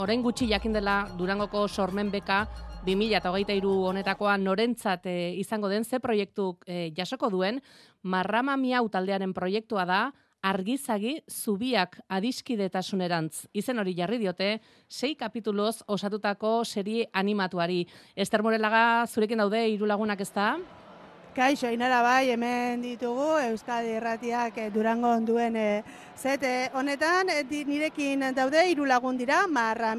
Orain gutxi jakin dela Durangoko sormen beka 2023 honetakoa norentzat e, izango den ze proiektu e, jasoko duen Marrama Miau taldearen proiektua da argizagi zubiak adiskidetasunerantz. Izen hori jarri diote, sei kapituloz osatutako serie animatuari. Ester Morelaga, zurekin daude, irulagunak ez da? Kaixo, inara bai, hemen ditugu, Euskadi Erratiak e, Durango duen e, zete honetan, e, nirekin daude, irulagun dira, marra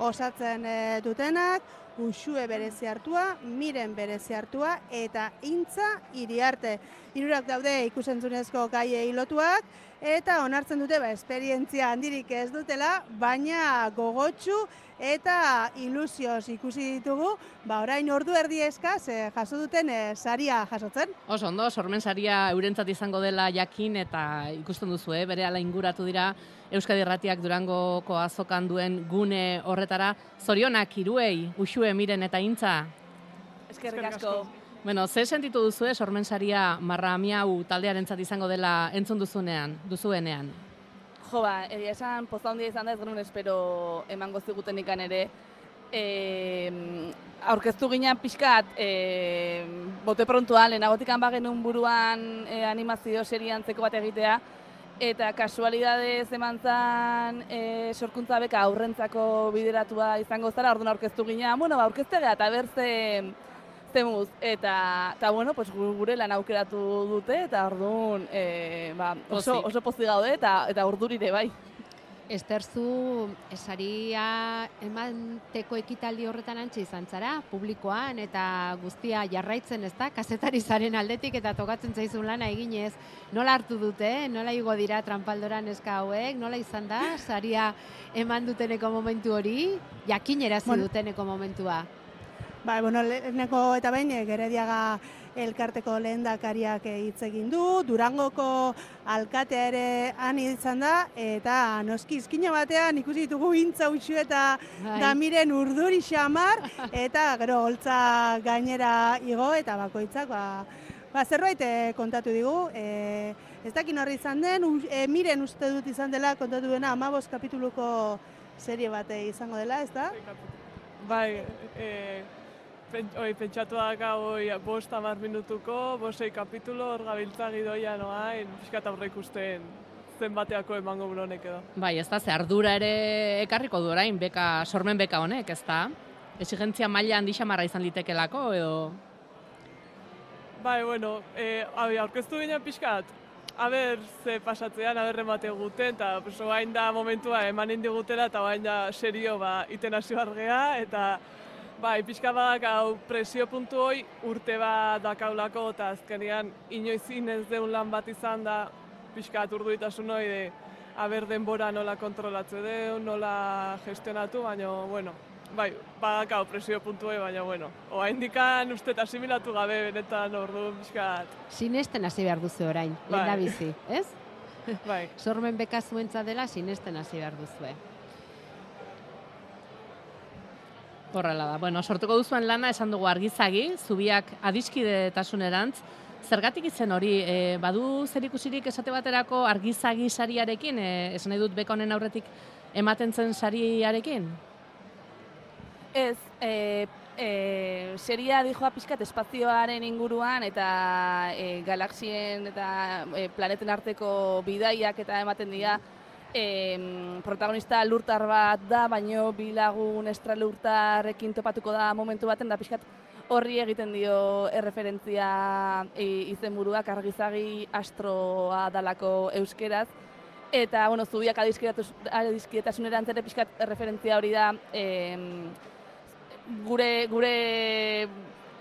osatzen dutenak, Uxue berezi hartua, Miren berezi hartua eta Intza iriarte. Hirurak daude ikusentzunezko gaiei lotuak eta onartzen dute ba esperientzia handirik ez dutela, baina gogotsu eta ilusioz ikusi ditugu, ba orain ordu erdi eskaz e, jaso duten e, saria jasotzen. Oso ondo, sormen saria eurentzat izango dela jakin eta ikusten duzu, eh? bere ala inguratu dira Euskadi Erratiak Durangoko azokan duen gune horretara. Zorionak iruei, usue miren eta intza? Eskerrik asko. Bueno, ze sentitu duzu, eh, sormen saria marra miau taldearentzat izango dela entzun duzunean, duzuenean? Jo ba, egia esan, poza handia izan da ez genuen espero emango ziguten ikan ere. E, aurkeztu ginen pixkat, e, bote prontuan, lehenagotik bagenun buruan e, animazio serian zeko bat egitea, eta kasualidadez eman zan e, sorkuntza beka aurrentzako bideratua izango zara, orduan aurkeztu ginen, bueno, ba, aurkeztegea eta berze zemuz, eta, eta bueno, pues, gure lan aukeratu dute, eta orduan e, ba, oso, oso pozik gaude, eta, eta urdurire bai. Ester zu esaria emanteko ekitaldi horretan antxe izan zara, publikoan eta guztia jarraitzen ez da, kasetari zaren aldetik eta tokatzen zaizun lana eginez. Nola hartu dute, nola igo dira trampaldoran eska hauek, nola izan da, saria eman duteneko momentu hori, jakinerazi bueno. duteneko momentua. Ba, bueno, leheneko eta bain, eh, gerediaga elkarteko lehen dakariak hitz egin du, Durangoko alkatea ere han izan da, eta noski izkina batean ikusi ditugu intza utxu eta Hai. damiren urduri xamar, eta gero holtza gainera igo, eta bakoitzak, ba, ba zerbait eh, kontatu digu, e, ez dakin horri izan den, e, miren uste dut izan dela kontatu duena amabos kapituluko serie bate izango dela, ez da? Bai, e, oi, pentsatu da gau bost amar minutuko, bosei kapitulo, hor gabiltza gidoia noa, pixkat aurre ikusten zenbateako emango buronek edo. Bai, ez da, ze ardura ere ekarriko du orain, beka, sormen beka honek, ez da? Exigentzia maila handi xamarra izan litekelako, edo? Bai, bueno, e, aurkeztu ginen pixkat, aber ze pasatzean, aber remate guten, eta pues, da momentua eman indigutela, eta bain da serio ba, iten hasi bargea, eta Bai, pixka badak hau presio puntu hoi urte bat dakaulako eta azkenean inoiz ez deun lan bat izan da pixka aturdu ditasun hori de haber denbora nola kontrolatze deun, nola gestionatu, baina, bueno, bai, badak hau presio puntu hoi, baina, bueno, oa indikan uste asimilatu gabe benetan ordu pixka. Sinesten hasi behar duzu orain, bai. bizi, ez? Bai. Sormen bekazuentza dela, sinesten hasi behar duzu, Horrela da. Bueno, sortuko duzuen lana esan dugu argizagi, zubiak adiskidetasunerantz. Zergatik izen hori, e, badu zer ikusirik esate baterako argizagi sariarekin, e, esan nahi dut beka honen aurretik ematen zen sariarekin? Ez, e, e, seria dijoa pixkat espazioaren inguruan eta e, galaxien eta e, planeten arteko bidaiak eta ematen dira, e, protagonista lurtar bat da, baino bilagun estra lurtarrekin topatuko da momentu baten da pixkat horri egiten dio erreferentzia e, izenburuak argizagi astroa dalako euskeraz. Eta, bueno, zubiak adizkietasuneran zere pixkat referentzia hori da e, gure, gure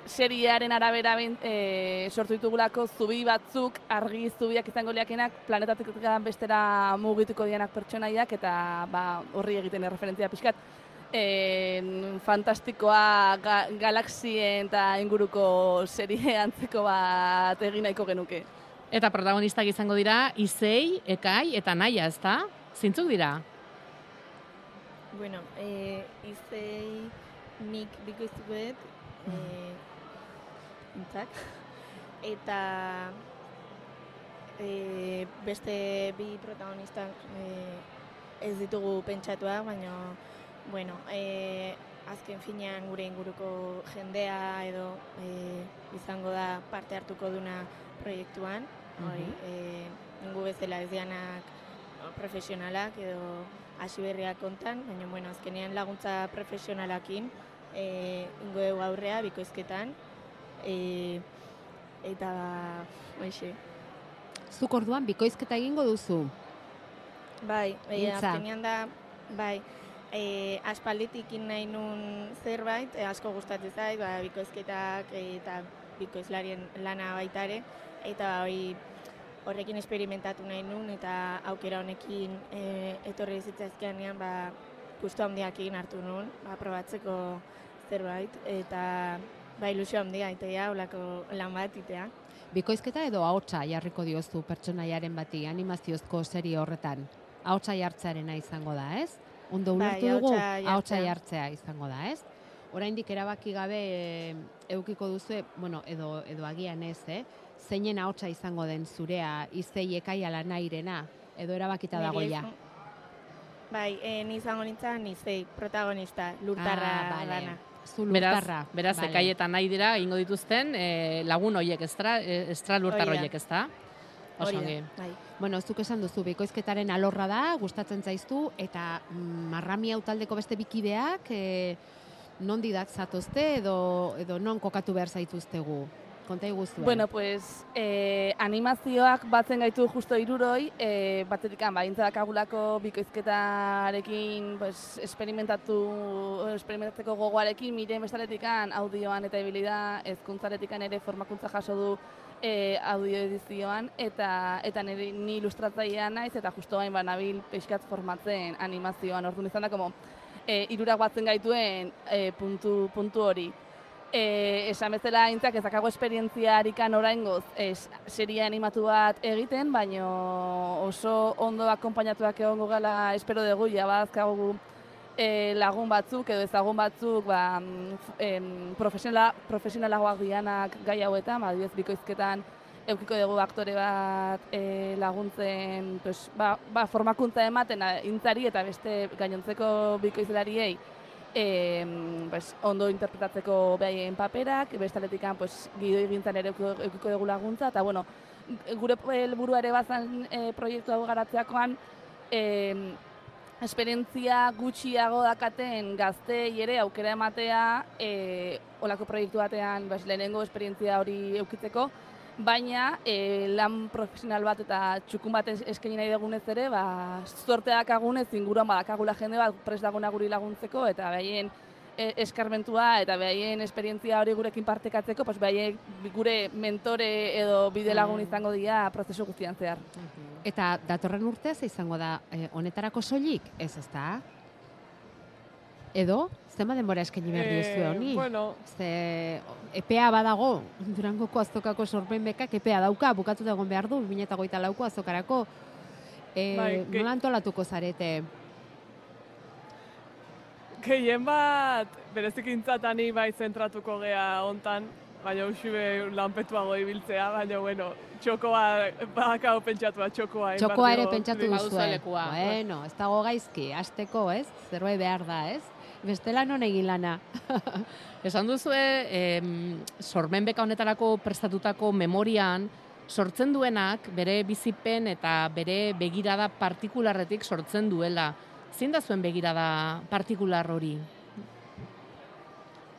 seriaren arabera e, sortu ditugulako zubi batzuk argi zubiak izango liakenak planetatik bestera mugituko dianak pertsonaiak eta ba, horri egiten erreferentzia pixkat e, fantastikoa ga, galaxien eta inguruko serie antzeko bat egin nahiko genuke. Eta protagonistak izango dira Izei, Ekai eta Naia, ezta? Zintzuk dira? Bueno, e, Izei nik bikoizuet, e, intzak. Eta e, beste bi protagonistak e, ez ditugu pentsatua, baina bueno, e, azken finean gure inguruko jendea edo e, izango da parte hartuko duna proiektuan, hori, e, ingu bezala ez dianak profesionalak edo hasi berriak kontan, baina bueno, azkenean laguntza profesionalakin e, ingo aurrea bikoizketan, e, eta hoxe. Zuk orduan bikoizketa egingo duzu. Bai, e, azkenean da, bai, e, aspalditik nahi nun zerbait, e, asko gustatzen zait, ba, bikoizketak e, eta bikoizlarien lana baita ere, eta hori horrekin esperimentatu nahi nun, eta aukera honekin e, etorri zitzaizkianean, ba, gustu handiak egin hartu nun, ba, probatzeko zerbait, eta ba, ilusio handia, itea, olako lan bat itea. Bikoizketa edo ahotsa jarriko diozu pertsonaiaren bati animaziozko serie horretan. Ahotsa jartzearena izango da, ez? Ondo Bai, ulertu dugu ahotsa jartzea. izango da, ez? Oraindik erabaki gabe e, eukiko duzu, bueno, edo edo agian ez, eh? Zeinen ahotsa izango den zurea izei ekaiala nairena edo erabakita dago ja. Bai, e, ni izango nintzen nizei protagonista, lurtarra Ah, bale. lana. Zu Beraz, beraz Bale. ekaietan nahi dira egingo dituzten eh, lagun hoiek, estra, eh, estra lurtar hoiek, ezta? Oso Hori da, ongi. Bai. Bueno, zuk esan duzu bikoizketaren alorra da, gustatzen zaiztu eta mm, marrami hau taldeko beste bikideak e, non didak zatozte edo edo non kokatu behar zaituztegu. Konta iguzuen. Bueno, pues, eh, animazioak batzen gaitu justo iruroi, eh, batetik baintza dakagulako bikoizketarekin pues, esperimentatu, esperimentatzeko gogoarekin, miren bestaletik audioan eta ibili da, ezkuntzaretik ere formakuntza jaso du eh, audio edizioan, eta, eta niri, ni ilustratzailea naiz, eta justo hain banabil pixkat formatzen animazioan, orduan izan da, como, eh, irurak batzen gaituen eh, puntu, puntu hori. E, esan bezala aintzak ez dakago esperientziarikan oraingoz es, seria animatu bat egiten, baino oso ondo akonpainatuak egongo gala espero dugu, ja bazkagu e, lagun batzuk edo ezagun batzuk ba, mm, em, profesionala, profesionalagoak dianak gai hauetan, ba, adibidez bikoizketan eukiko dugu aktore bat e, laguntzen, pues, ba, ba, formakuntza ematen intzari eta beste gainontzeko bikoizlariei e, pues, ondo interpretatzeko behaien paperak, bestaletik pues, gidoi gintzen ere eukiko dugu laguntza, eta bueno, gure helburua ere bazan e, proiektu hau garatzeakoan, e, esperientzia gutxiago dakaten gazteei ere aukera ematea e, olako proiektu batean bas, lehenengo esperientzia hori eukitzeko, baina e, lan profesional bat eta txukun bat es- eskaini nahi dugunez ere, ba, zorte dakagunez inguruan badakagula jende bat prest daguna guri laguntzeko eta behaien e, eskarmentua eta behaien esperientzia hori gurekin partekatzeko, pues behaien gure mentore edo bide lagun izango dira prozesu guztian zehar. Eta datorren urtez izango da eh, honetarako soilik, ez ezta? Edo, zenba denbora eskaini behar diozue honi? Eh, bueno, Ze epea badago, Durangoko azokako sorpen bekak epea dauka, bukatu da egon behar du, 2008 lauko azokarako. E, Bai, nola antolatuko zarete? gehien bat, berezik intzatani bai zentratuko gea hontan, baina usube lanpetuago ibiltzea, baina bueno, txokoa, badakau pentsatua txokoa. Txokoa ere pentsatu baduzu duzue. lekua. Bueno, ez dago gaizki, hasteko, ez? Zerbait behar da, ez? Bestela non egin lana. Esan duzue, em, sormen beka honetarako prestatutako memorian, sortzen duenak bere bizipen eta bere begirada partikularretik sortzen duela. Zein da zuen begirada partikular hori?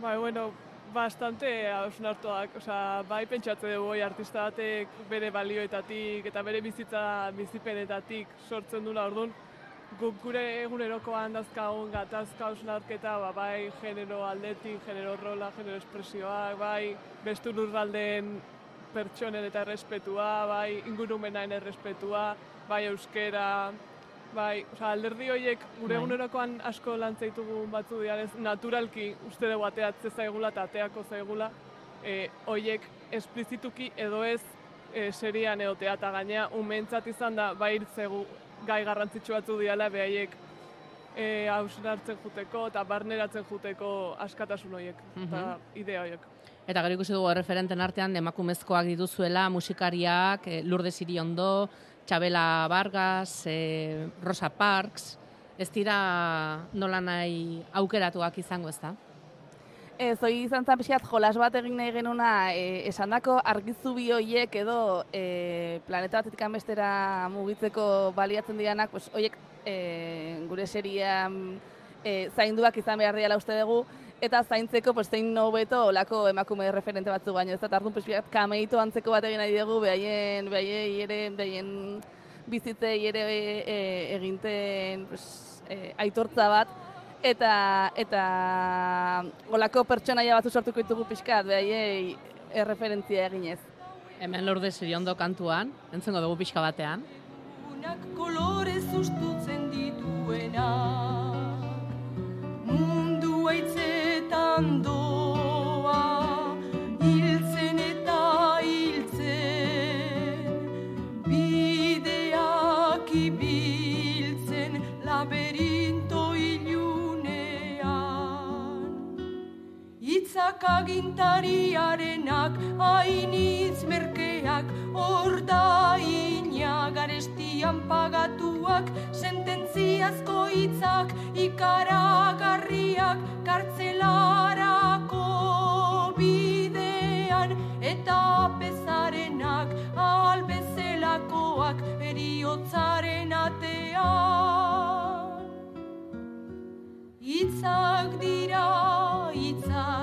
Bai, bueno, bastante hausnartuak, osea, bai pentsatze dugu oi, artista batek bere balioetatik eta bere bizitza bizipenetatik sortzen dula orduan, guk gure egunerokoan dazkagun gatazka hausnarketa, ba, bai genero aldetik, genero rola, genero espresioak, bai bestu lurraldeen pertsonen eta errespetua, bai ingurumenaren errespetua, bai euskera, bai, osea, alderdi horiek gure Bai. egunerokoan asko lantzaitugu batzu dianez, naturalki uste dugu ateatze zaigula eta ateako zaigula, e, hoiek esplizituki edo ez e, serian egotea eta gainea umentzat izan da bai zegu gai garrantzitsu batzu diala behaiek e, hausnartzen juteko eta barneratzen juteko askatasun horiek eta idea horiek. Eta gero ikusi dugu referenten artean emakumezkoak dituzuela, musikariak, eh, Lourdes Iriondo, Txabela Vargas, eh, Rosa Parks, ez dira nola nahi aukeratuak izango ez da? Ez, hori izan zen pixkat jolas bat egin nahi genuna, e, esandako argizubi horiek edo e, planeta batetik bestera mugitzeko baliatzen direnak, pues, horiek e, gure serian e, zainduak izan behar diala uste dugu, eta zaintzeko pues, zein nobeto olako emakume referente batzu baino. Ez da, tardun pixkat kameitu antzeko bat egin nahi dugu, behaien, behaien, ere, behaien bizitzei ere e, eginten pues, e, aitortza bat, eta eta olako pertsonaia batzu sortuko ditugu pixkat, behaiei erreferentzia eginez. Hemen lorde ondo kantuan, entzengo dugu pixka batean. Unak kolore sustutzen dituena Mundu haitzetan doa agintariarenak Hainitz merkeak Ordaina garestian pagatuak Sententziazko hitzak Ikaragarriak Kartzelarako bidean Eta pezarenak Albezelakoak Eriotzaren atean. Itzak dira, itzak,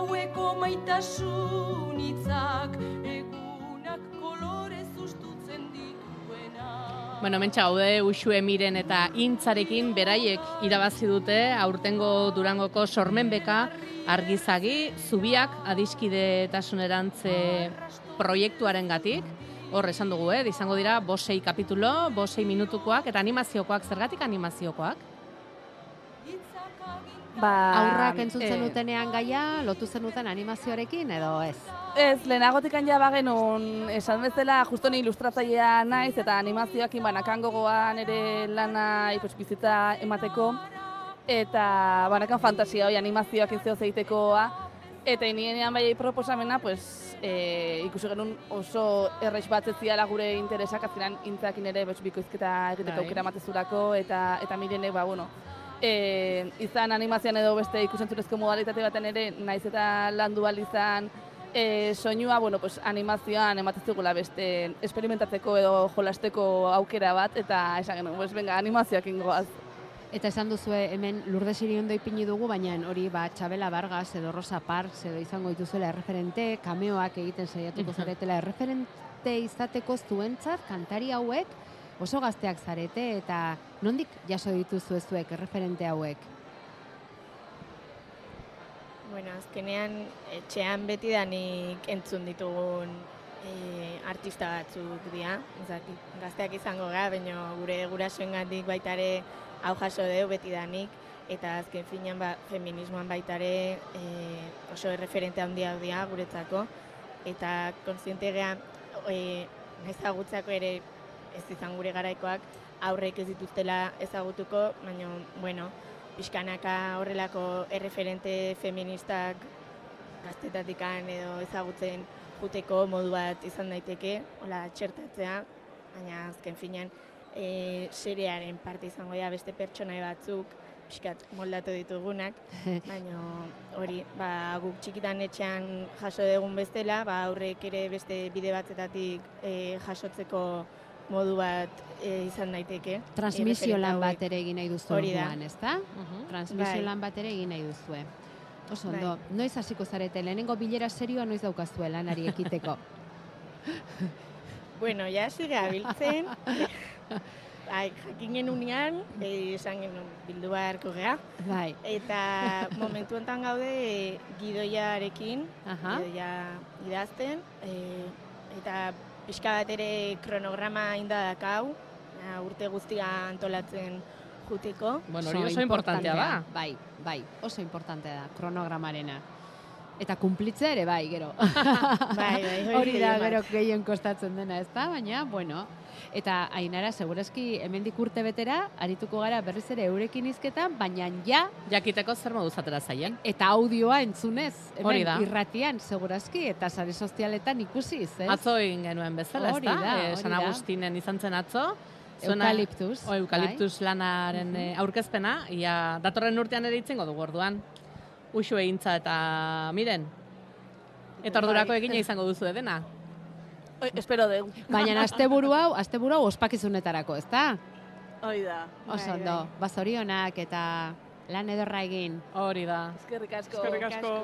gaueko maitasun itzak, egunak kolorez ustutzen dituenak. Bueno, mentxa gaude usue miren eta intzarekin beraiek irabazi dute aurtengo Durangoko sormen beka argizagi zubiak adiskidetasunerantze proiektuaren gatik. Hor, esan dugu, eh? izango dira bosei kapitulo, bosei minutukoak eta animaziokoak, zergatik animaziokoak? Ba, Aurrak entzutzen eh, dutenean gaia, lotu zenuten animazioarekin edo ez? Ez, lehenagotik ja bagenun, esan bezala, justo ni ilustratzailea naiz, eta animazioakin banakan gogoan ere lana ipus bizitza emateko, eta banakan fantasia hori animazioakin zeo zeitekoa, eta inienean bai proposamena, pues, e, ikusi genuen oso errex bat ez ziala gure interesak, azkenan intzakin ere pues, bikoizketa egiteko Bai. aukera matezurako, eta, eta mirenek, ba, bueno, e, izan animazioan edo beste ikusentzurezko modalitate baten ere, naiz eta landu izan e, soinua, bueno, pues, animazioan ematen zigula beste esperimentatzeko edo jolasteko aukera bat, eta esan genuen, pues, venga, animazioak ingoaz. Eta esan duzue hemen Lourdes Iriondo ipini dugu, baina hori ba Txabela Vargas edo Rosa Parks edo izango dituzuela erreferente, kameoak egiten saiatuko zaretela erreferente izateko zuentzat kantari hauek oso gazteak zarete eta nondik jaso dituzu zuek erreferente hauek? Bueno, azkenean etxean beti danik entzun ditugun e, artista batzuk dira. Ezakit, gazteak izango gara, baina gure gurasoengandik baita ere hau jaso deu beti danik. Eta azken finean ba, feminismoan baita ere e, oso erreferente handia dira guretzako. Eta konsiente gea, e, ezagutzako ere ez izan gure garaikoak, aurrek ez dituztela ezagutuko, baina, bueno, pixkanaka horrelako erreferente feministak gaztetatikan edo ezagutzen juteko modu bat izan daiteke, hola txertatzea, baina azken finean e, serearen parte izango dira beste pertsonai batzuk, pixkat moldatu ditugunak, baina hori, ba, guk txikitan etxean jaso dugun bestela, ba, aurrek ere beste bide batzetatik e, jasotzeko modu bat e, izan daiteke. Transmisio erreferente lan hauek. bat ere egin nahi duzu Hori da. orduan, ezta? Transmisio Bai. lan bat ere egin nahi duzue. Oso Bai. ondo, noiz hasiko zarete, lehenengo bilera serioa noiz daukazue lanari ekiteko? Bueno, ja hasi gabiltzen. Ai, jakin genunean, eh, esan genuen bildu beharko gea. bai, Eta momentu honetan gaude eh, gidoiarekin, aha, gidoia idazten. eh, eta pixka bat ere kronograma inda dakau, eh, urte guztia antolatzen juteko. Bueno, hori oso importantea da. Bai, bai, oso importantea da, kronogramarena. Eta kumplitzea ere bai, gero. Bai, bai, Hori da, gero gehien kostatzen dena, ez da? Baina, bueno. Eta ainara, segurazki hemendik urte betera, arituko gara berriz ere eurekin izketan, baina ja, Jakiteko zer modu zatera zaien. eta audioa entzunez, hemen Hori da. irratian, segurazki, eta sare sozialetan ikusiz, ez? Atzo egin genuen bezala, Hori ezta? da, Eh, hori San da. Agustinen izan zen atzo. Eukaliptus, O, eukaliptus bai. lanaren eh, aurkezpena, ia datorren urtean ere itzengo dugu orduan. Uxu egintza eta miren. Eta ordurako Bai. egina izango duzu edena. Oi, espero dugu. Baina asteburu hau, asteburu hau ospakizunetarako, ezta? Hoi da. Oso Bai, ondo, bazorionak eta lan ederra egin. Hori da. Eskerrik asko. Eskerrik asko.